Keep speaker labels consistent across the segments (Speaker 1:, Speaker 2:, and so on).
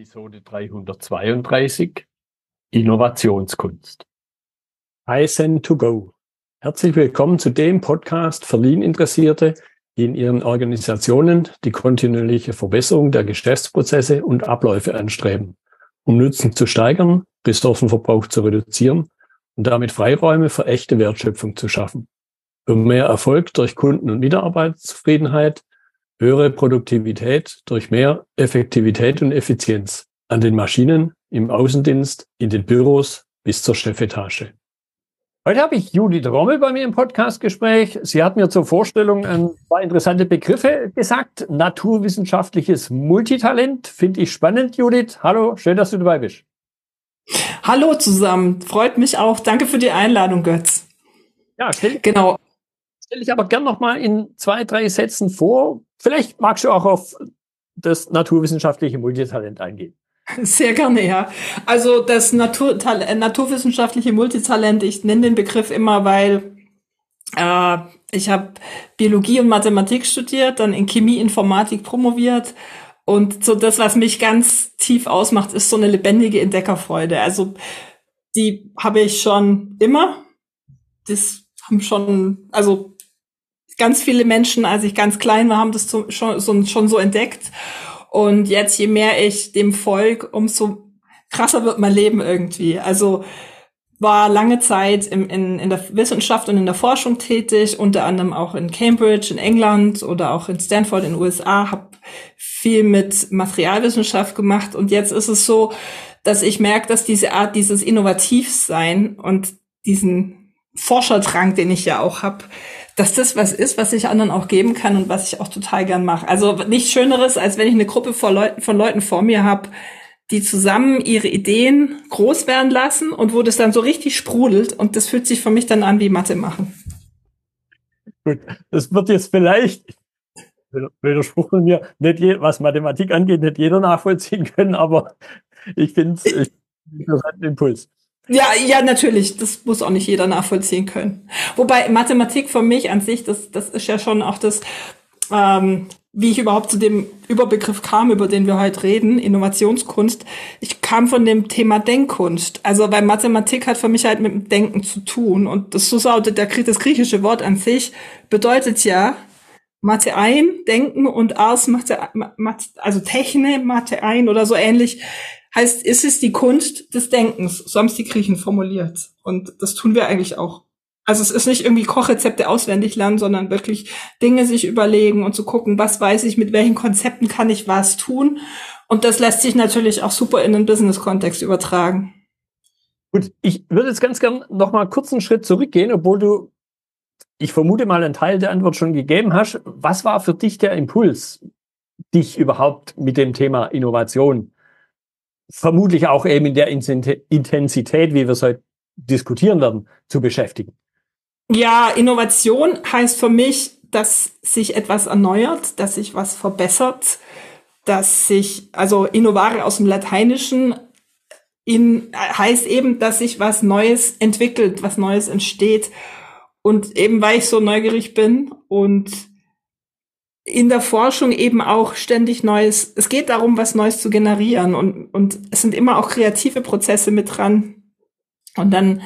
Speaker 1: Episode 332 Innovationskunst. Kaizen to go. Herzlich willkommen zu dem Podcast für Lean-Interessierte, die in ihren Organisationen die kontinuierliche Verbesserung der Geschäftsprozesse und Abläufe anstreben, um Nutzen zu steigern, Ressourcenverbrauch zu reduzieren und damit Freiräume für echte Wertschöpfung zu schaffen. Für mehr Erfolg durch Kunden- und Mitarbeiterzufriedenheit höhere Produktivität durch mehr Effektivität und Effizienz an den Maschinen, im Außendienst, in den Büros bis zur Chefetage. Heute habe ich Judith Rommel bei mir im Podcastgespräch. Sie hat mir zur Vorstellung ein paar interessante Begriffe gesagt. Naturwissenschaftliches Multitalent. Finde ich spannend, Judith. Hallo, schön, dass du dabei bist.
Speaker 2: Hallo zusammen. Freut mich auch. Danke für die Einladung, Götz.
Speaker 1: Ja, genau. Stell ich aber gern noch mal in zwei, drei Sätzen vor. Vielleicht magst du auch auf das naturwissenschaftliche Multitalent eingehen.
Speaker 2: Sehr gerne, ja. Also das Natur naturwissenschaftliche Multitalent, ich nenne den Begriff immer, weil äh, ich habe Biologie und Mathematik studiert, dann in Chemie, Informatik promoviert. Und so das, was mich ganz tief ausmacht, ist so eine lebendige Entdeckerfreude. Also die habe ich schon immer. Das haben schon, also ganz viele Menschen, als ich ganz klein war, haben das schon, schon so entdeckt. Und jetzt, je mehr ich dem Volk, umso krasser wird mein Leben irgendwie. Also war lange Zeit im, in, in der Wissenschaft und in der Forschung tätig, unter anderem auch in Cambridge in England oder auch in Stanford in den USA, habe viel mit Materialwissenschaft gemacht und jetzt ist es so, dass ich merke, dass diese Art, dieses Innovativsein und diesen Forscherdrang, den ich ja auch habe, dass das was ist, was ich anderen auch geben kann und was ich auch total gern mache. Also nichts Schöneres, als wenn ich eine Gruppe von Leuten, von Leuten vor mir habe, die zusammen ihre Ideen groß werden lassen und wo das dann so richtig sprudelt und das fühlt sich für mich dann an wie Mathe machen.
Speaker 1: Gut, das wird jetzt vielleicht Widerspruch von mir, nicht je, was Mathematik angeht, nicht jeder nachvollziehen können, aber ich finde es einen interessanten Impuls.
Speaker 2: Ja, ja, natürlich. Das muss auch nicht jeder nachvollziehen können. Wobei Mathematik für mich an sich, das, das ist ja schon auch das, ähm, wie ich überhaupt zu dem Überbegriff kam, über den wir heute reden, Innovationskunst. Ich kam von dem Thema Denkkunst. Also, weil Mathematik hat für mich halt mit dem Denken zu tun. Und das so lautet der, das griechische Wort an sich bedeutet ja, Mathe ein, denken und Ars Mathe, also Techne, Mathe ein oder so ähnlich heißt, ist es die Kunst des Denkens. So haben es die Griechen formuliert. Und das tun wir eigentlich auch. Also es ist nicht irgendwie Kochrezepte auswendig lernen, sondern wirklich Dinge sich überlegen und zu gucken, was weiß ich, mit welchen Konzepten kann ich was tun. Und das lässt sich natürlich auch super in den Business-Kontext übertragen.
Speaker 1: Gut, ich würde jetzt ganz gern noch mal kurz einen Schritt zurückgehen, obwohl du, ich vermute mal, einen Teil der Antwort schon gegeben hast. Was war für dich der Impuls, dich überhaupt mit dem Thema Innovation vermutlich auch eben in der Intensität, wie wir es heute diskutieren werden, zu beschäftigen.
Speaker 2: Ja, Innovation heißt für mich, dass sich etwas erneuert, dass sich was verbessert, dass sich, also innovare aus dem Lateinischen in, heißt eben, dass sich was Neues entwickelt, was Neues entsteht. Und eben weil ich so neugierig bin und in der Forschung eben auch ständig Neues. Es geht darum, was Neues zu generieren und, und es sind immer auch kreative Prozesse mit dran. Und dann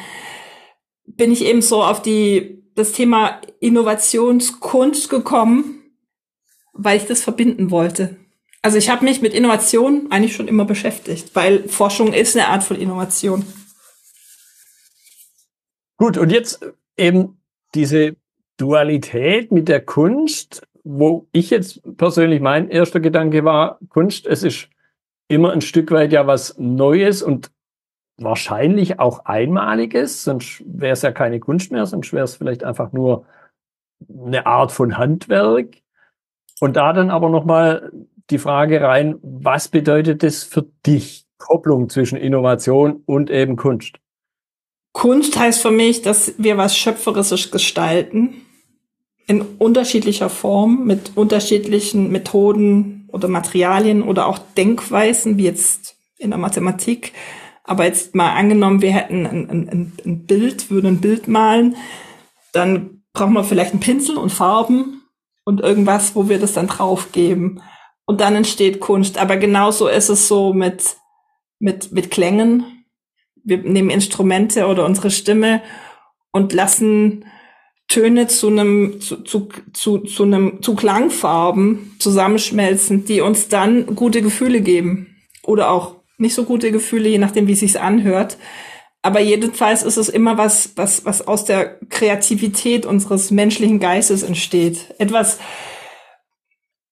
Speaker 2: bin ich eben so auf die, das Thema Innovationskunst gekommen, weil ich das verbinden wollte. Also ich habe mich mit Innovation eigentlich schon immer beschäftigt, weil Forschung ist eine Art von Innovation.
Speaker 1: Gut, und jetzt eben diese Dualität mit der Kunst wo ich jetzt persönlich mein erster Gedanke war, Kunst, es ist immer ein Stück weit ja was Neues und wahrscheinlich auch Einmaliges, sonst wäre es ja keine Kunst mehr, sonst wäre es vielleicht einfach nur eine Art von Handwerk. Und da dann aber nochmal die Frage rein, was bedeutet das für dich? Kopplung zwischen Innovation und eben Kunst.
Speaker 2: Kunst heißt für mich, dass wir was Schöpferisches gestalten in unterschiedlicher Form mit unterschiedlichen Methoden oder Materialien oder auch Denkweisen, wie jetzt in der Mathematik. Aber jetzt mal angenommen, wir hätten ein, ein, ein Bild, würden ein Bild malen, dann brauchen wir vielleicht einen Pinsel und Farben und irgendwas, wo wir das dann draufgeben. und dann entsteht Kunst. Aber genauso ist es so mit, mit, mit Klängen. Wir nehmen Instrumente oder unsere Stimme und lassen Töne zu einem, zu, zu, zu, zu einem, zu Klangfarben zusammenschmelzen, die uns dann gute Gefühle geben. Oder auch nicht so gute Gefühle, je nachdem, wie es sich anhört. Aber jedenfalls ist es immer was, was, was aus der Kreativität unseres menschlichen Geistes entsteht. Etwas,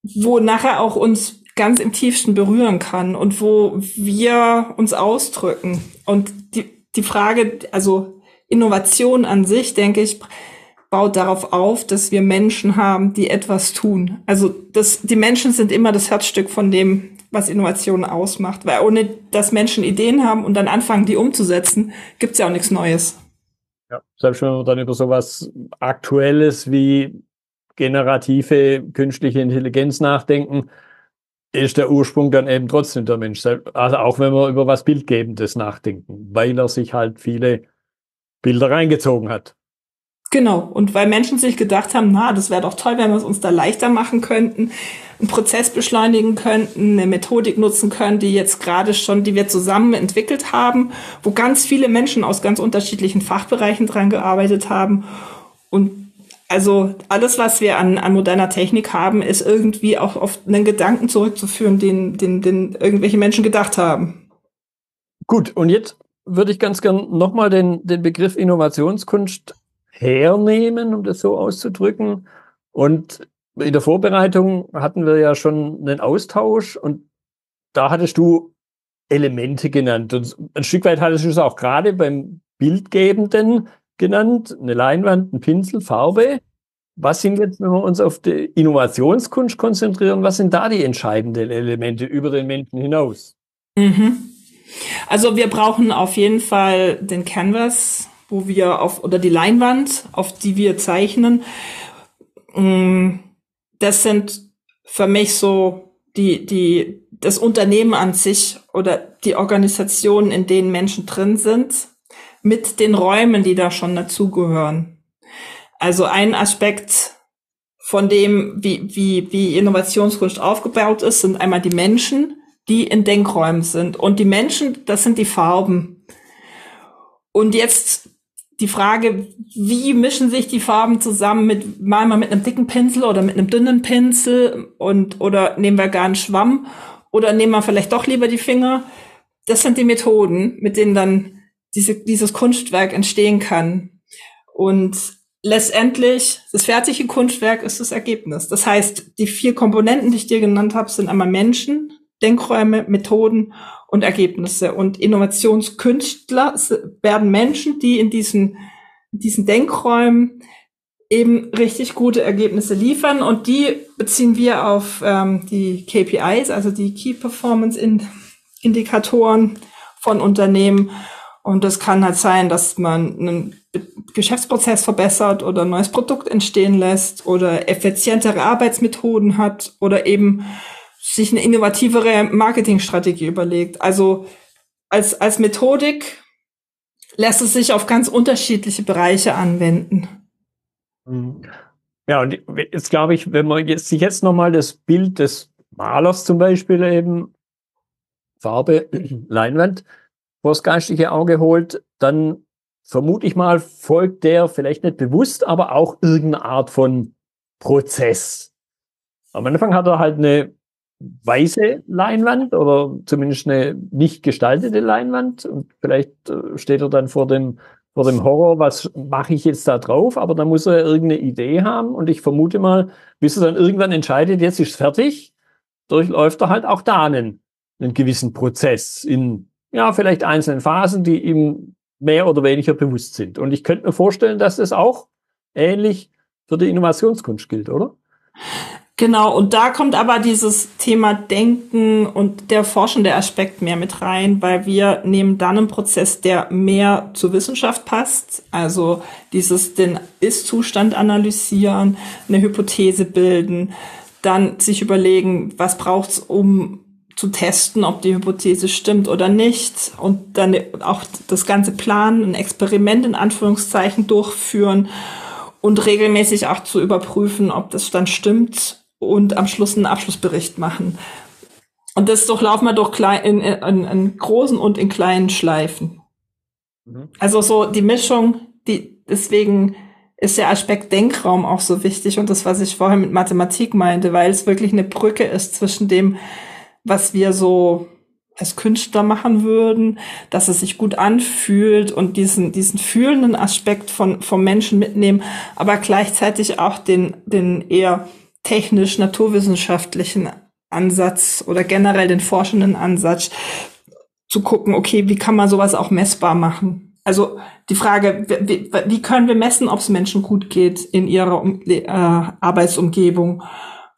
Speaker 2: wo nachher auch uns ganz im tiefsten berühren kann und wo wir uns ausdrücken. Und die, die Frage, also Innovation an sich, denke ich, baut darauf auf, dass wir Menschen haben, die etwas tun. Also das, die Menschen sind immer das Herzstück von dem, was Innovation ausmacht. Weil ohne dass Menschen Ideen haben und dann anfangen, die umzusetzen, gibt's ja auch nichts Neues.
Speaker 1: Ja, selbst wenn wir dann über sowas Aktuelles wie generative künstliche Intelligenz nachdenken, ist der Ursprung dann eben trotzdem der Mensch. Also auch wenn wir über was Bildgebendes nachdenken, weil er sich halt viele Bilder reingezogen hat.
Speaker 2: Genau. Und weil Menschen sich gedacht haben, na, das wäre doch toll, wenn wir es uns da leichter machen könnten, einen Prozess beschleunigen könnten, eine Methodik nutzen können, die jetzt gerade schon, die wir zusammen entwickelt haben, wo ganz viele Menschen aus ganz unterschiedlichen Fachbereichen dran gearbeitet haben. Und also alles, was wir an, an moderner Technik haben, ist irgendwie auch auf einen Gedanken zurückzuführen, den, den, den irgendwelche Menschen gedacht haben.
Speaker 1: Gut, und jetzt würde ich ganz gern nochmal den, den Begriff Innovationskunst hernehmen, um das so auszudrücken. Und in der Vorbereitung hatten wir ja schon einen Austausch und da hattest du Elemente genannt. Und ein Stück weit hattest du es auch gerade beim Bildgebenden genannt, eine Leinwand, ein Pinsel, Farbe. Was sind jetzt, wenn wir uns auf die Innovationskunst konzentrieren, was sind da die entscheidenden Elemente über den Menschen hinaus?
Speaker 2: Mhm. Also wir brauchen auf jeden Fall den Canvas, wo wir auf, oder die Leinwand, auf die wir zeichnen. Mm, das sind für mich so die, die, das Unternehmen an sich oder die Organisationen, in denen Menschen drin sind mit den Räumen, die da schon dazugehören. Also ein Aspekt von dem, wie, wie, wie Innovationskunst aufgebaut ist, sind einmal die Menschen, die in Denkräumen sind. Und die Menschen, das sind die Farben. Und jetzt die Frage, wie mischen sich die Farben zusammen mit, mal mal mit einem dicken Pinsel oder mit einem dünnen Pinsel und, oder nehmen wir gar einen Schwamm oder nehmen wir vielleicht doch lieber die Finger. Das sind die Methoden, mit denen dann diese, dieses Kunstwerk entstehen kann. Und letztendlich, das fertige Kunstwerk ist das Ergebnis. Das heißt, die vier Komponenten, die ich dir genannt habe, sind einmal Menschen, Denkräume, Methoden und Ergebnisse. Und Innovationskünstler werden Menschen, die in diesen, diesen Denkräumen eben richtig gute Ergebnisse liefern. Und die beziehen wir auf ähm, die KPIs, also die Key Performance Indikatoren von Unternehmen. Und das kann halt sein, dass man einen Geschäftsprozess verbessert oder ein neues Produkt entstehen lässt oder effizientere Arbeitsmethoden hat oder eben sich eine innovativere Marketingstrategie überlegt. Also als, als Methodik lässt es sich auf ganz unterschiedliche Bereiche anwenden.
Speaker 1: Mhm. Ja, und jetzt glaube ich, wenn man jetzt, sich jetzt nochmal das Bild des Malers zum Beispiel eben, Farbe, Leinwand, vors geistige Auge holt, dann vermute ich mal, folgt der vielleicht nicht bewusst, aber auch irgendeine Art von Prozess. Am Anfang hat er halt eine weiße Leinwand oder zumindest eine nicht gestaltete Leinwand und vielleicht äh, steht er dann vor dem vor dem Horror, was mache ich jetzt da drauf? Aber da muss er irgendeine Idee haben und ich vermute mal, bis er dann irgendwann entscheidet, jetzt ist fertig, durchläuft er halt auch da einen, einen gewissen Prozess in ja, vielleicht einzelnen Phasen, die ihm mehr oder weniger bewusst sind. Und ich könnte mir vorstellen, dass das auch ähnlich für die Innovationskunst gilt, oder?
Speaker 2: Genau, und da kommt aber dieses Thema Denken und der forschende Aspekt mehr mit rein, weil wir nehmen dann einen Prozess, der mehr zur Wissenschaft passt, also dieses den Ist-Zustand analysieren, eine Hypothese bilden, dann sich überlegen, was braucht's, um zu testen, ob die Hypothese stimmt oder nicht und dann auch das ganze Planen, ein Experiment in Anführungszeichen durchführen und regelmäßig auch zu überprüfen, ob das dann stimmt und am Schluss einen Abschlussbericht machen. Und das durchlaufen wir doch klein, in, in, in großen und in kleinen Schleifen. Mhm. Also so die Mischung, die deswegen ist der Aspekt Denkraum auch so wichtig und das, was ich vorher mit Mathematik meinte, weil es wirklich eine Brücke ist zwischen dem, was wir so als Künstler machen würden, dass es sich gut anfühlt und diesen, diesen fühlenden Aspekt von, vom Menschen mitnehmen, aber gleichzeitig auch den, den eher technisch naturwissenschaftlichen Ansatz oder generell den forschenden Ansatz zu gucken, okay, wie kann man sowas auch messbar machen? also die Frage, wie, wie können wir messen, ob es Menschen gut geht in ihrer äh, Arbeitsumgebung?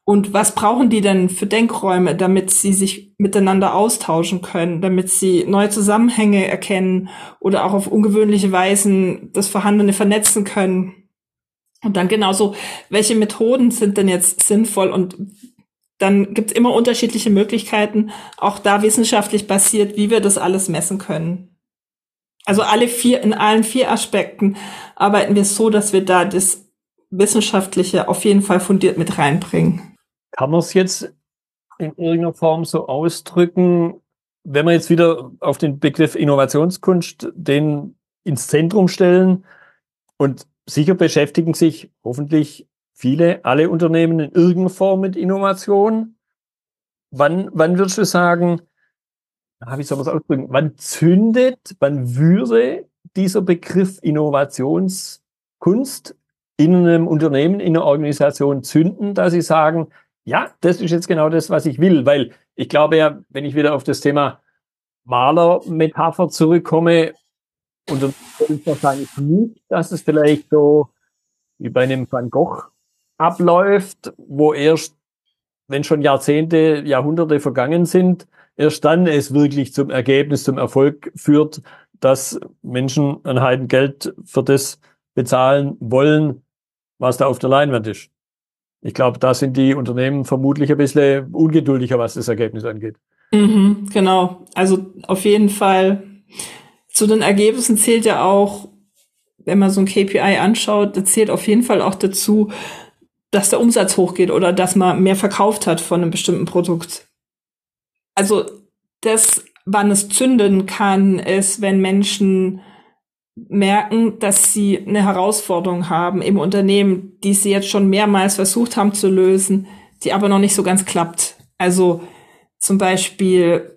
Speaker 2: Und was brauchen die denn für Denkräume, damit sie sich miteinander austauschen können, damit sie neue Zusammenhänge erkennen oder auch auf ungewöhnliche Weisen das Vorhandene vernetzen können? Und dann genauso, welche Methoden sind denn jetzt sinnvoll? Und dann gibt es immer unterschiedliche Möglichkeiten, auch da wissenschaftlich basiert, wie wir das alles messen können. Also alle vier, in allen vier Aspekten arbeiten wir so, dass wir da das Wissenschaftliche auf jeden Fall fundiert mit reinbringen.
Speaker 1: Kann man es jetzt in irgendeiner Form so ausdrücken, wenn wir jetzt wieder auf den Begriff Innovationskunst den ins Zentrum stellen und sicher beschäftigen sich hoffentlich viele, alle Unternehmen in irgendeiner Form mit Innovation. Wann, wann würdest du sagen, wie soll man es ausdrücken, wann zündet, wann würde dieser Begriff Innovationskunst in einem Unternehmen, in einer Organisation zünden, dass sie sagen, ja, das ist jetzt genau das, was ich will, weil ich glaube ja, wenn ich wieder auf das Thema Malermetapher zurückkomme, und dann ist wahrscheinlich nicht, dass es vielleicht so wie bei einem Van Gogh abläuft, wo erst, wenn schon Jahrzehnte, Jahrhunderte vergangen sind, erst dann es wirklich zum Ergebnis, zum Erfolg führt, dass Menschen ein Heiden Geld für das bezahlen wollen, was da auf der Leinwand ist. Ich glaube, da sind die Unternehmen vermutlich ein bisschen ungeduldiger, was das Ergebnis angeht.
Speaker 2: Mhm, genau. Also auf jeden Fall zu den Ergebnissen zählt ja auch, wenn man so ein KPI anschaut, da zählt auf jeden Fall auch dazu, dass der Umsatz hochgeht oder dass man mehr verkauft hat von einem bestimmten Produkt also das, wann es zünden kann, ist, wenn Menschen merken, dass sie eine Herausforderung haben im Unternehmen, die sie jetzt schon mehrmals versucht haben zu lösen, die aber noch nicht so ganz klappt. Also zum Beispiel,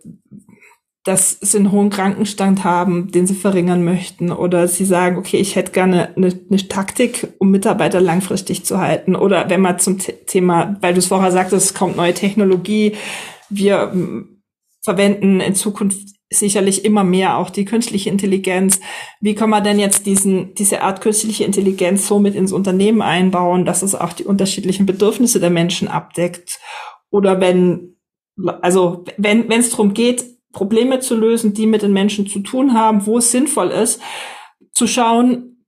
Speaker 2: dass sie einen hohen Krankenstand haben, den sie verringern möchten, oder sie sagen, okay, ich hätte gerne eine, eine Taktik, um Mitarbeiter langfristig zu halten. Oder wenn man zum Thema, weil du es vorher sagtest, es kommt neue Technologie, wir hm, verwenden in Zukunft sicherlich immer mehr auch die künstliche Intelligenz. Wie kann man denn jetzt diesen, diese Art künstliche Intelligenz so mit ins Unternehmen einbauen, dass es auch die unterschiedlichen Bedürfnisse der Menschen abdeckt? Oder wenn, also wenn, wenn es darum geht, Probleme zu lösen, die mit den Menschen zu tun haben, wo es sinnvoll ist, zu schauen,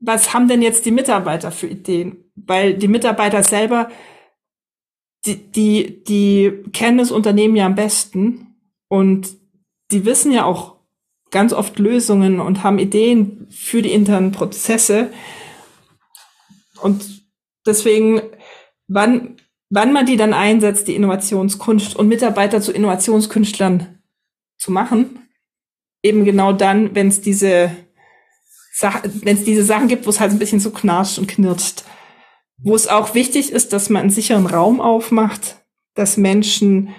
Speaker 2: was haben denn jetzt die Mitarbeiter für Ideen? Weil die Mitarbeiter selber die, die, die kennen das Unternehmen ja am besten und die wissen ja auch ganz oft Lösungen und haben Ideen für die internen Prozesse. Und deswegen, wann, wann man die dann einsetzt, die Innovationskunst und Mitarbeiter zu Innovationskünstlern zu machen, eben genau dann, wenn es diese wenn es diese Sachen gibt, wo es halt ein bisschen so knarscht und knirscht wo es auch wichtig ist, dass man einen sicheren Raum aufmacht, dass Menschen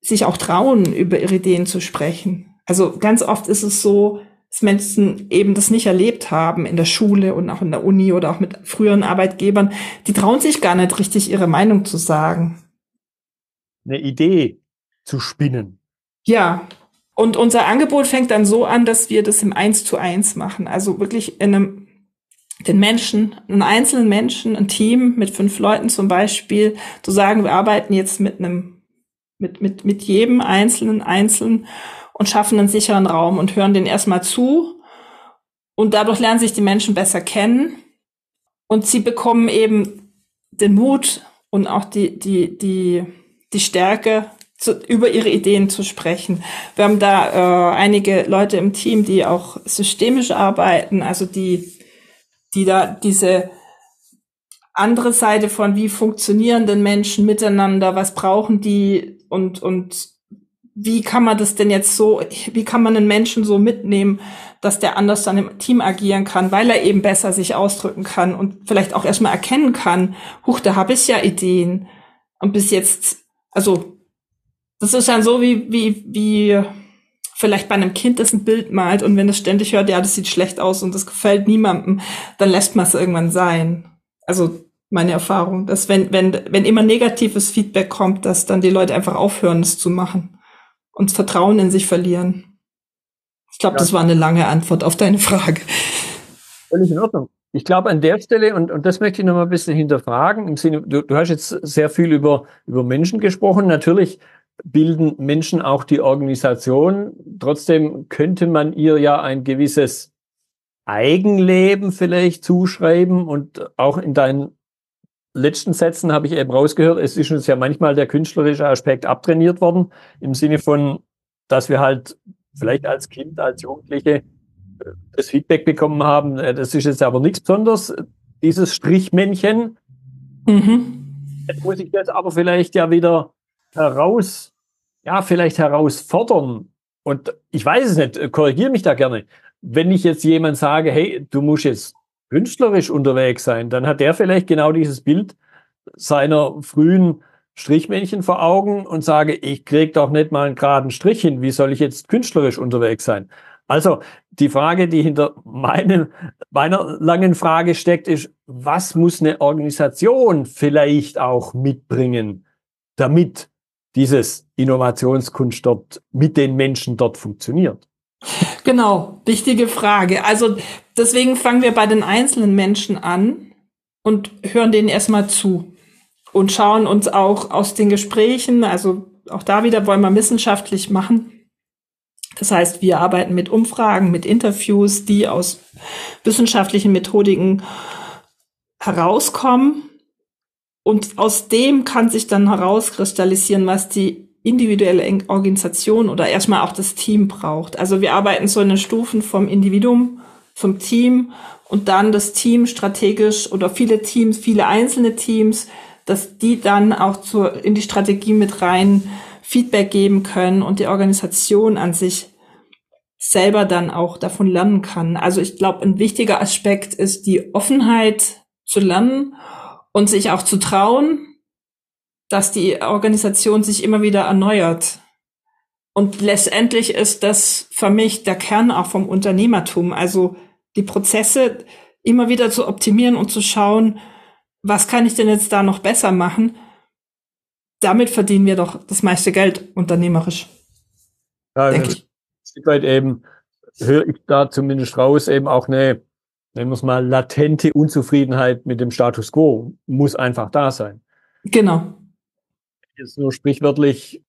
Speaker 2: sich auch trauen, über ihre Ideen zu sprechen. Also ganz oft ist es so, dass Menschen eben das nicht erlebt haben in der Schule und auch in der Uni oder auch mit früheren Arbeitgebern. Die trauen sich gar nicht richtig, ihre Meinung zu sagen.
Speaker 1: Eine Idee zu spinnen.
Speaker 2: Ja. Und unser Angebot fängt dann so an, dass wir das im Eins zu eins machen. Also wirklich in einem den Menschen, einen einzelnen Menschen, ein Team mit fünf Leuten zum Beispiel, zu sagen, wir arbeiten jetzt mit einem, mit, mit, mit jedem Einzelnen einzeln und schaffen einen sicheren Raum und hören den erstmal zu. Und dadurch lernen sich die Menschen besser kennen und sie bekommen eben den Mut und auch die, die, die, die Stärke, zu, über ihre Ideen zu sprechen. Wir haben da äh, einige Leute im Team, die auch systemisch arbeiten, also die die da diese andere Seite von, wie funktionieren denn Menschen miteinander, was brauchen die und, und wie kann man das denn jetzt so, wie kann man einen Menschen so mitnehmen, dass der anders dann im Team agieren kann, weil er eben besser sich ausdrücken kann und vielleicht auch erstmal erkennen kann, huch, da habe ich ja Ideen. Und bis jetzt, also das ist dann so wie, wie, wie vielleicht bei einem Kind, das ein Bild malt und wenn es ständig hört, ja, das sieht schlecht aus und das gefällt niemandem, dann lässt man es irgendwann sein. Also meine Erfahrung, dass wenn, wenn, wenn immer negatives Feedback kommt, dass dann die Leute einfach aufhören, es zu machen und Vertrauen in sich verlieren. Ich glaube, ja. das war eine lange Antwort auf deine Frage.
Speaker 1: Völlig in Ordnung. Ich glaube an der Stelle, und, und das möchte ich noch mal ein bisschen hinterfragen, im Sinne, du, du hast jetzt sehr viel über, über Menschen gesprochen. Natürlich bilden Menschen auch die Organisation. Trotzdem könnte man ihr ja ein gewisses Eigenleben vielleicht zuschreiben und auch in deinen letzten Sätzen habe ich eben rausgehört, es ist uns ja manchmal der künstlerische Aspekt abtrainiert worden, im Sinne von, dass wir halt vielleicht als Kind, als Jugendliche äh, das Feedback bekommen haben, äh, das ist jetzt aber nichts Besonderes, dieses Strichmännchen. Mhm. Jetzt muss ich das aber vielleicht ja wieder heraus, ja, vielleicht herausfordern. Und ich weiß es nicht, korrigiere mich da gerne. Wenn ich jetzt jemand sage, hey, du musst jetzt künstlerisch unterwegs sein, dann hat der vielleicht genau dieses Bild seiner frühen Strichmännchen vor Augen und sage, ich krieg doch nicht mal einen geraden Strich hin, wie soll ich jetzt künstlerisch unterwegs sein? Also die Frage, die hinter meinem, meiner langen Frage steckt, ist, was muss eine Organisation vielleicht auch mitbringen, damit dieses Innovationskunst dort mit den Menschen dort funktioniert?
Speaker 2: Genau, wichtige Frage. Also deswegen fangen wir bei den einzelnen Menschen an und hören denen erstmal zu und schauen uns auch aus den Gesprächen, also auch da wieder wollen wir wissenschaftlich machen. Das heißt, wir arbeiten mit Umfragen, mit Interviews, die aus wissenschaftlichen Methodiken herauskommen. Und aus dem kann sich dann herauskristallisieren, was die individuelle Organisation oder erstmal auch das Team braucht. Also wir arbeiten so in den Stufen vom Individuum zum Team und dann das Team strategisch oder viele Teams, viele einzelne Teams, dass die dann auch zur, in die Strategie mit rein Feedback geben können und die Organisation an sich selber dann auch davon lernen kann. Also ich glaube, ein wichtiger Aspekt ist die Offenheit zu lernen und sich auch zu trauen, dass die Organisation sich immer wieder erneuert. Und letztendlich ist das für mich der Kern auch vom Unternehmertum. Also die Prozesse immer wieder zu optimieren und zu schauen, was kann ich denn jetzt da noch besser machen? Damit verdienen wir doch das meiste Geld unternehmerisch.
Speaker 1: Ja, denke ich. Ein Stück weit eben höre ich da zumindest raus eben auch eine, nennen wir es mal, latente Unzufriedenheit mit dem Status quo muss einfach da sein.
Speaker 2: Genau
Speaker 1: jetzt nur sprichwörtlich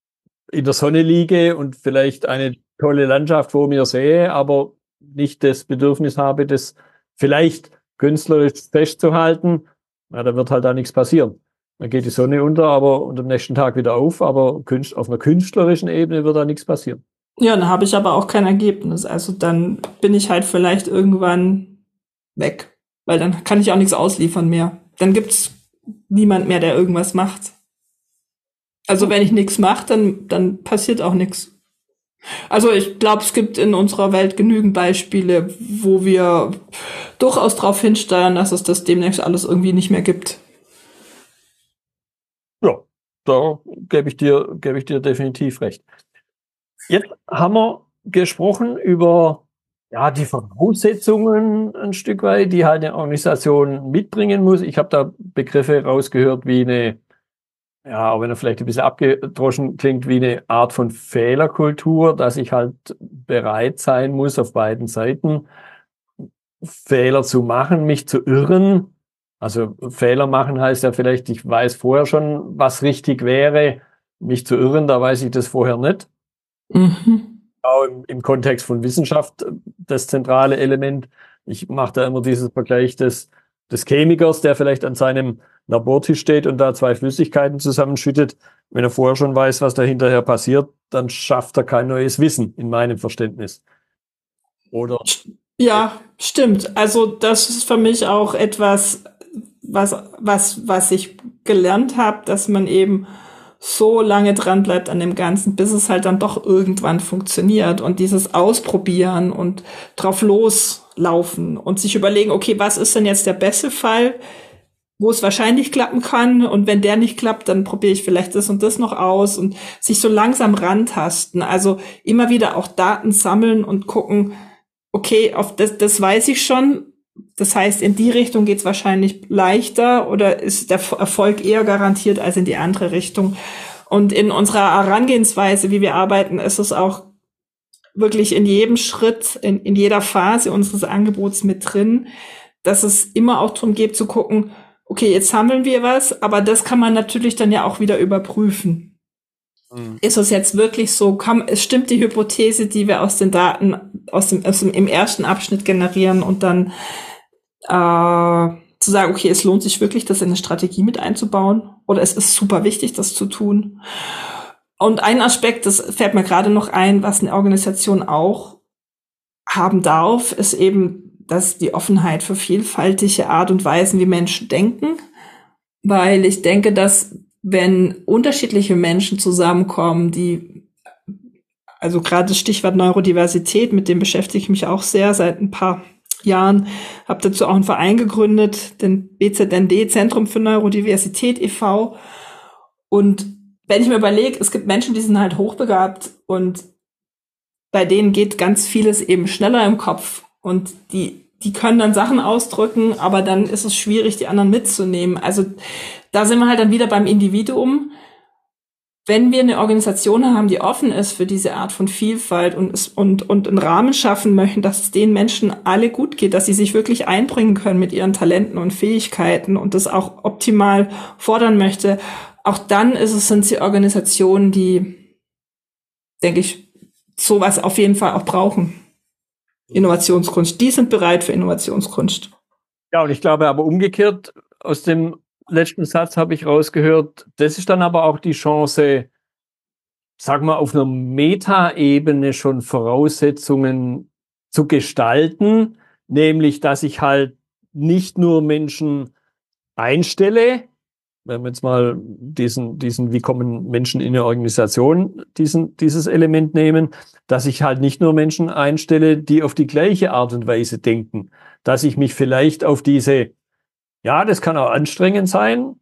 Speaker 1: in der Sonne liege und vielleicht eine tolle Landschaft vor mir sehe, aber nicht das Bedürfnis habe, das vielleicht künstlerisch festzuhalten, na, da wird halt da nichts passieren. Dann geht die Sonne unter, aber und am nächsten Tag wieder auf, aber auf einer künstlerischen Ebene wird da nichts passieren.
Speaker 2: Ja, dann habe ich aber auch kein Ergebnis. Also dann bin ich halt vielleicht irgendwann weg, weil dann kann ich auch nichts ausliefern mehr. Dann gibt's niemand mehr, der irgendwas macht. Also wenn ich nichts mache, dann, dann passiert auch nichts. Also ich glaube, es gibt in unserer Welt genügend Beispiele, wo wir durchaus darauf hinsteuern, dass es das demnächst alles irgendwie nicht mehr gibt.
Speaker 1: Ja, da gebe ich dir, gebe ich dir definitiv recht. Jetzt haben wir gesprochen über ja, die Voraussetzungen ein Stück weit, die halt eine Organisation mitbringen muss. Ich habe da Begriffe rausgehört wie eine ja, auch wenn er vielleicht ein bisschen abgedroschen klingt, wie eine Art von Fehlerkultur, dass ich halt bereit sein muss, auf beiden Seiten Fehler zu machen, mich zu irren. Also Fehler machen heißt ja vielleicht, ich weiß vorher schon, was richtig wäre, mich zu irren, da weiß ich das vorher nicht. Mhm. Auch im, im Kontext von Wissenschaft das zentrale Element. Ich mache da immer dieses Vergleich des, des Chemikers, der vielleicht an seinem Labortisch steht und da zwei Flüssigkeiten zusammenschüttet, wenn er vorher schon weiß, was da hinterher passiert, dann schafft er kein neues Wissen in meinem Verständnis. Oder?
Speaker 2: Ja, stimmt. Also das ist für mich auch etwas, was, was, was ich gelernt habe, dass man eben so lange dran bleibt an dem Ganzen, bis es halt dann doch irgendwann funktioniert und dieses Ausprobieren und drauf loslaufen und sich überlegen, okay, was ist denn jetzt der beste Fall, wo es wahrscheinlich klappen kann und wenn der nicht klappt, dann probiere ich vielleicht das und das noch aus und sich so langsam rantasten. Also immer wieder auch Daten sammeln und gucken, okay, auf das, das weiß ich schon, das heißt, in die Richtung geht es wahrscheinlich leichter oder ist der Erfolg eher garantiert als in die andere Richtung. Und in unserer Herangehensweise, wie wir arbeiten, ist es auch wirklich in jedem Schritt, in, in jeder Phase unseres Angebots mit drin, dass es immer auch darum geht zu gucken, okay, jetzt sammeln wir was, aber das kann man natürlich dann ja auch wieder überprüfen. Mhm. Ist es jetzt wirklich so? Kann, es stimmt die Hypothese, die wir aus den Daten aus dem, aus dem im ersten Abschnitt generieren und dann äh, zu sagen, okay, es lohnt sich wirklich, das in eine Strategie mit einzubauen oder es ist super wichtig, das zu tun. Und ein Aspekt, das fällt mir gerade noch ein, was eine Organisation auch haben darf, ist eben, dass die Offenheit für vielfältige Art und Weisen, wie Menschen denken, weil ich denke, dass wenn unterschiedliche Menschen zusammenkommen, die also gerade das Stichwort Neurodiversität, mit dem beschäftige ich mich auch sehr seit ein paar Jahren, habe dazu auch einen Verein gegründet, den BZND, Zentrum für Neurodiversität e.V. Und wenn ich mir überlege, es gibt Menschen, die sind halt hochbegabt und bei denen geht ganz vieles eben schneller im Kopf und die, die können dann Sachen ausdrücken, aber dann ist es schwierig, die anderen mitzunehmen. Also da sind wir halt dann wieder beim Individuum wenn wir eine Organisation haben, die offen ist für diese Art von Vielfalt und, und, und einen Rahmen schaffen möchten, dass es den Menschen alle gut geht, dass sie sich wirklich einbringen können mit ihren Talenten und Fähigkeiten und das auch optimal fordern möchte, auch dann ist es, sind sie Organisationen, die, denke ich, sowas auf jeden Fall auch brauchen. Innovationskunst. Die sind bereit für Innovationskunst.
Speaker 1: Ja, und ich glaube aber umgekehrt aus dem letzten Satz habe ich rausgehört, das ist dann aber auch die Chance, sag mal, auf einer Metaebene schon Voraussetzungen zu gestalten, nämlich, dass ich halt nicht nur Menschen einstelle, wenn wir jetzt mal diesen, diesen, wie kommen Menschen in eine Organisation, diesen, dieses Element nehmen, dass ich halt nicht nur Menschen einstelle, die auf die gleiche Art und Weise denken, dass ich mich vielleicht auf diese ja, das kann auch anstrengend sein.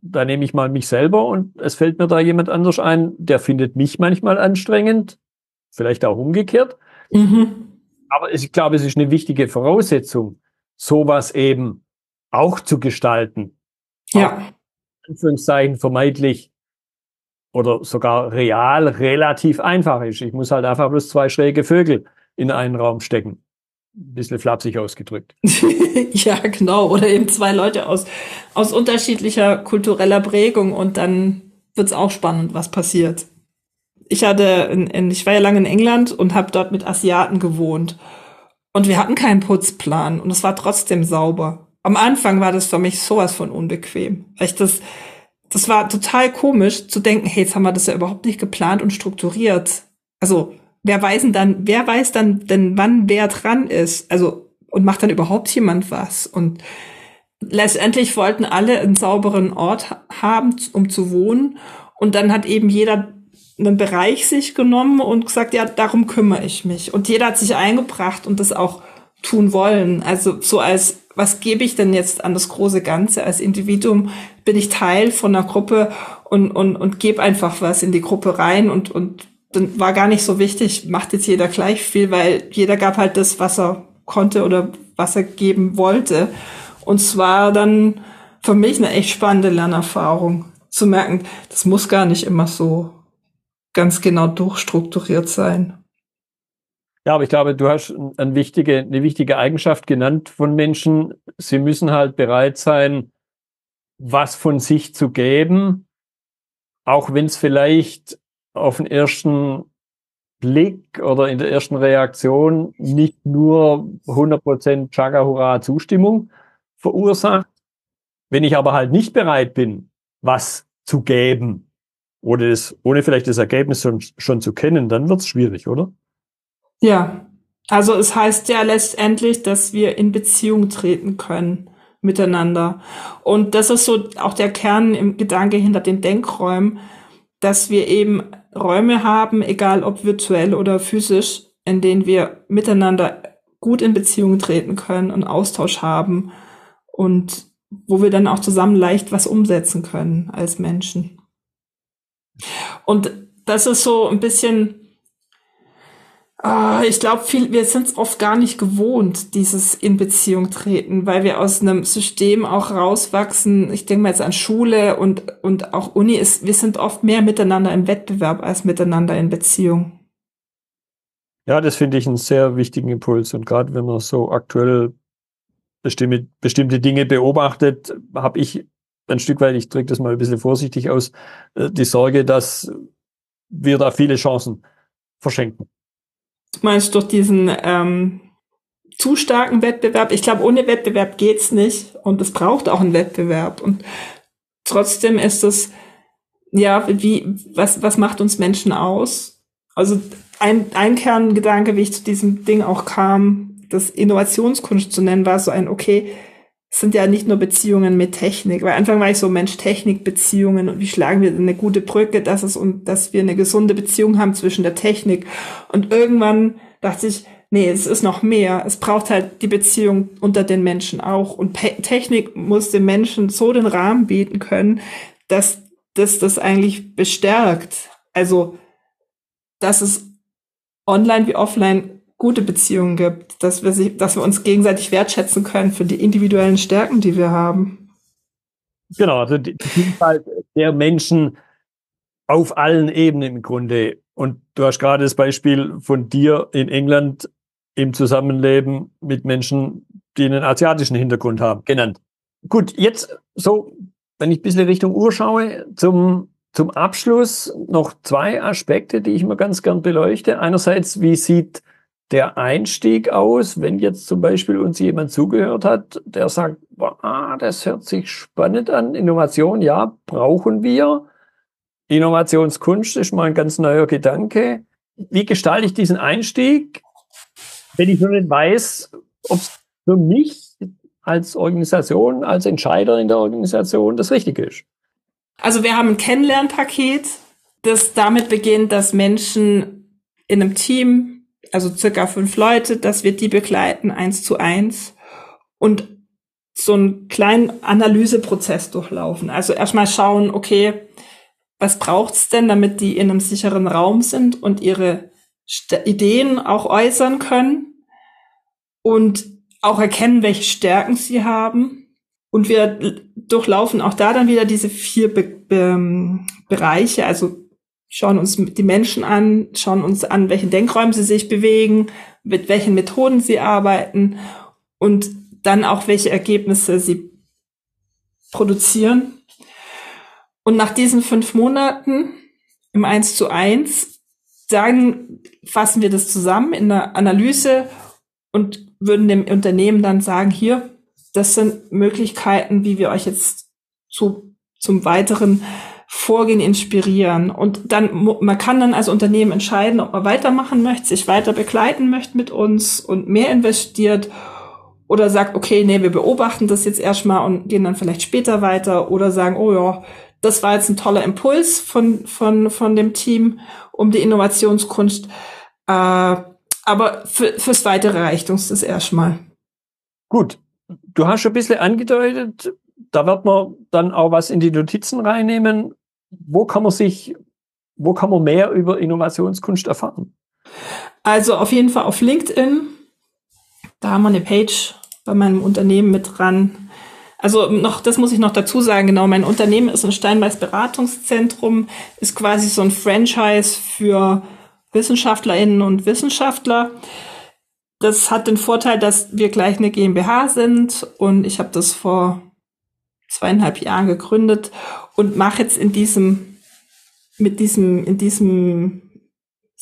Speaker 1: Da nehme ich mal mich selber und es fällt mir da jemand anders ein, der findet mich manchmal anstrengend, vielleicht auch umgekehrt. Mhm. Aber ich glaube, es ist eine wichtige Voraussetzung, sowas eben auch zu gestalten.
Speaker 2: Ja. Auch,
Speaker 1: Anführungszeichen vermeidlich oder sogar real relativ einfach ist. Ich muss halt einfach bloß zwei schräge Vögel in einen Raum stecken bisschen flapsig ausgedrückt.
Speaker 2: ja, genau. Oder eben zwei Leute aus, aus unterschiedlicher kultureller Prägung und dann wird's auch spannend, was passiert. Ich hatte, in, in, ich war ja lange in England und habe dort mit Asiaten gewohnt. Und wir hatten keinen Putzplan und es war trotzdem sauber. Am Anfang war das für mich sowas von unbequem. Weil ich das, das war total komisch zu denken, hey, jetzt haben wir das ja überhaupt nicht geplant und strukturiert. Also wer weiß denn dann, wer weiß dann denn, wann wer dran ist? Also, und macht dann überhaupt jemand was? Und letztendlich wollten alle einen sauberen Ort haben, um zu wohnen. Und dann hat eben jeder einen Bereich sich genommen und gesagt, ja, darum kümmere ich mich. Und jeder hat sich eingebracht und das auch tun wollen. Also so als, was gebe ich denn jetzt an das große Ganze? Als Individuum bin ich Teil von einer Gruppe und, und, und gebe einfach was in die Gruppe rein und, und dann war gar nicht so wichtig, macht jetzt jeder gleich viel, weil jeder gab halt das, was er konnte oder was er geben wollte. Und zwar dann für mich eine echt spannende Lernerfahrung zu merken, das muss gar nicht immer so ganz genau durchstrukturiert sein.
Speaker 1: Ja, aber ich glaube, du hast eine wichtige, eine wichtige Eigenschaft genannt von Menschen. Sie müssen halt bereit sein, was von sich zu geben, auch wenn es vielleicht auf den ersten Blick oder in der ersten Reaktion nicht nur 100% Chaga Hurra Zustimmung verursacht. Wenn ich aber halt nicht bereit bin, was zu geben, oder das, ohne vielleicht das Ergebnis schon, schon zu kennen, dann wird es schwierig, oder?
Speaker 2: Ja, also es heißt ja letztendlich, dass wir in Beziehung treten können miteinander. Und das ist so auch der Kern im Gedanke hinter den Denkräumen, dass wir eben Räume haben, egal ob virtuell oder physisch, in denen wir miteinander gut in Beziehungen treten können und Austausch haben und wo wir dann auch zusammen leicht was umsetzen können als Menschen. Und das ist so ein bisschen, äh, ich glaube, wir sind es oft gar nicht gewohnt, dieses in Beziehung treten, weil wir aus einem System auch rauswachsen. Ich denke mal jetzt an Schule und, und auch Uni ist, wir sind oft mehr miteinander im Wettbewerb als miteinander in Beziehung.
Speaker 1: Ja, das finde ich einen sehr wichtigen Impuls. Und gerade wenn man so aktuell bestimmte, bestimmte Dinge beobachtet, habe ich ein Stück weit, ich drücke das mal ein bisschen vorsichtig aus, äh, die Sorge, dass wir da viele Chancen verschenken.
Speaker 2: Du meinst durch diesen ähm, zu starken Wettbewerb? Ich glaube, ohne Wettbewerb geht's nicht und es braucht auch einen Wettbewerb. Und trotzdem ist es, ja, wie, was, was macht uns Menschen aus? Also ein, ein Kerngedanke, wie ich zu diesem Ding auch kam, das Innovationskunst zu nennen, war so ein, okay, sind ja nicht nur Beziehungen mit Technik, weil Anfang war ich so Mensch-Technik-Beziehungen und wie schlagen wir eine gute Brücke, dass es und dass wir eine gesunde Beziehung haben zwischen der Technik. Und irgendwann dachte ich, nee, es ist noch mehr. Es braucht halt die Beziehung unter den Menschen auch. Und Pe Technik muss den Menschen so den Rahmen bieten können, dass, dass das eigentlich bestärkt. Also, dass es online wie offline gute Beziehungen gibt, dass wir, sie, dass wir uns gegenseitig wertschätzen können für die individuellen Stärken, die wir haben.
Speaker 1: Genau, also die Vielfalt der Menschen auf allen Ebenen im Grunde. Und du hast gerade das Beispiel von dir in England im Zusammenleben mit Menschen, die einen asiatischen Hintergrund haben, genannt. Gut, jetzt so, wenn ich ein bisschen Richtung Uhr schaue, zum zum Abschluss noch zwei Aspekte, die ich mir ganz gern beleuchte. Einerseits, wie sieht der Einstieg aus, wenn jetzt zum Beispiel uns jemand zugehört hat, der sagt, ah, das hört sich spannend an, Innovation, ja, brauchen wir. Innovationskunst ist mal ein ganz neuer Gedanke. Wie gestalte ich diesen Einstieg, wenn ich noch nicht weiß, ob es für mich als Organisation, als Entscheider in der Organisation das Richtige ist?
Speaker 2: Also wir haben ein Kennenlernpaket, das damit beginnt, dass Menschen in einem Team, also circa fünf Leute, dass wir die begleiten, eins zu eins und so einen kleinen Analyseprozess durchlaufen. Also erstmal schauen, okay, was braucht's denn, damit die in einem sicheren Raum sind und ihre St Ideen auch äußern können und auch erkennen, welche Stärken sie haben und wir durchlaufen auch da dann wieder diese vier Be Be ähm, Bereiche, also schauen uns die Menschen an, schauen uns an, welchen Denkräumen sie sich bewegen, mit welchen Methoden sie arbeiten und dann auch welche Ergebnisse sie produzieren. Und nach diesen fünf Monaten im Eins zu eins sagen, fassen wir das zusammen in der Analyse und würden dem Unternehmen dann sagen, hier, das sind Möglichkeiten, wie wir euch jetzt zu, zum weiteren Vorgehen inspirieren. Und dann, man kann dann als Unternehmen entscheiden, ob man weitermachen möchte, sich weiter begleiten möchte mit uns und mehr investiert oder sagt, okay, nee, wir beobachten das jetzt erstmal und gehen dann vielleicht später weiter oder sagen, oh ja, das war jetzt ein toller Impuls von, von, von dem Team um die Innovationskunst. Äh, aber für, fürs Weitere reicht uns das erstmal.
Speaker 1: Gut, du hast schon ein bisschen angedeutet, da wird man dann auch was in die Notizen reinnehmen. Wo kann man sich, wo kann man mehr über Innovationskunst erfahren?
Speaker 2: Also auf jeden Fall auf LinkedIn. Da haben wir eine Page bei meinem Unternehmen mit dran. Also noch, das muss ich noch dazu sagen, genau, mein Unternehmen ist ein Steinbeiß Beratungszentrum, ist quasi so ein Franchise für Wissenschaftlerinnen und Wissenschaftler. Das hat den Vorteil, dass wir gleich eine GmbH sind und ich habe das vor zweieinhalb Jahren gegründet und mache jetzt in diesem mit diesem in diesem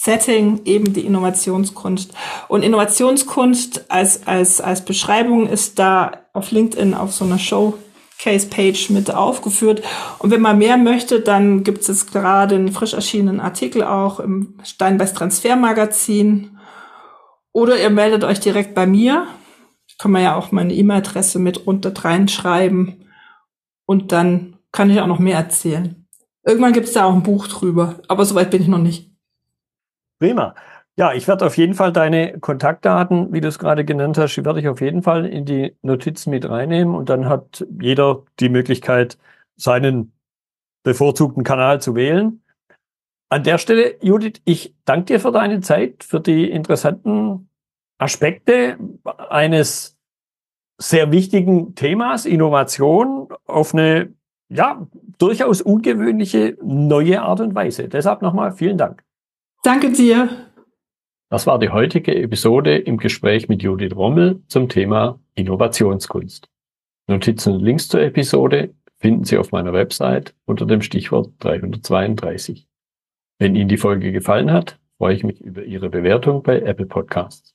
Speaker 2: Setting eben die Innovationskunst. Und Innovationskunst als, als, als Beschreibung ist da auf LinkedIn auf so einer Showcase-Page mit aufgeführt. Und wenn man mehr möchte, dann gibt es jetzt gerade einen frisch erschienenen Artikel auch im Steinbeiß Transfermagazin oder ihr meldet euch direkt bei mir. kann man ja auch meine E-Mail-Adresse mit runter reinschreiben und dann kann ich auch noch mehr erzählen. Irgendwann gibt es da auch ein Buch drüber, aber soweit bin ich noch nicht.
Speaker 1: Prima. Ja, ich werde auf jeden Fall deine Kontaktdaten, wie du es gerade genannt hast, die werde ich auf jeden Fall in die Notizen mit reinnehmen und dann hat jeder die Möglichkeit, seinen bevorzugten Kanal zu wählen. An der Stelle, Judith, ich danke dir für deine Zeit, für die interessanten Aspekte eines sehr wichtigen Themas, Innovation, auf eine ja, durchaus ungewöhnliche neue Art und Weise. Deshalb nochmal vielen Dank.
Speaker 2: Danke dir.
Speaker 1: Das war die heutige Episode im Gespräch mit Judith Rommel zum Thema Innovationskunst. Notizen und Links zur Episode finden Sie auf meiner Website unter dem Stichwort 332. Wenn Ihnen die Folge gefallen hat, freue ich mich über Ihre Bewertung bei Apple Podcasts.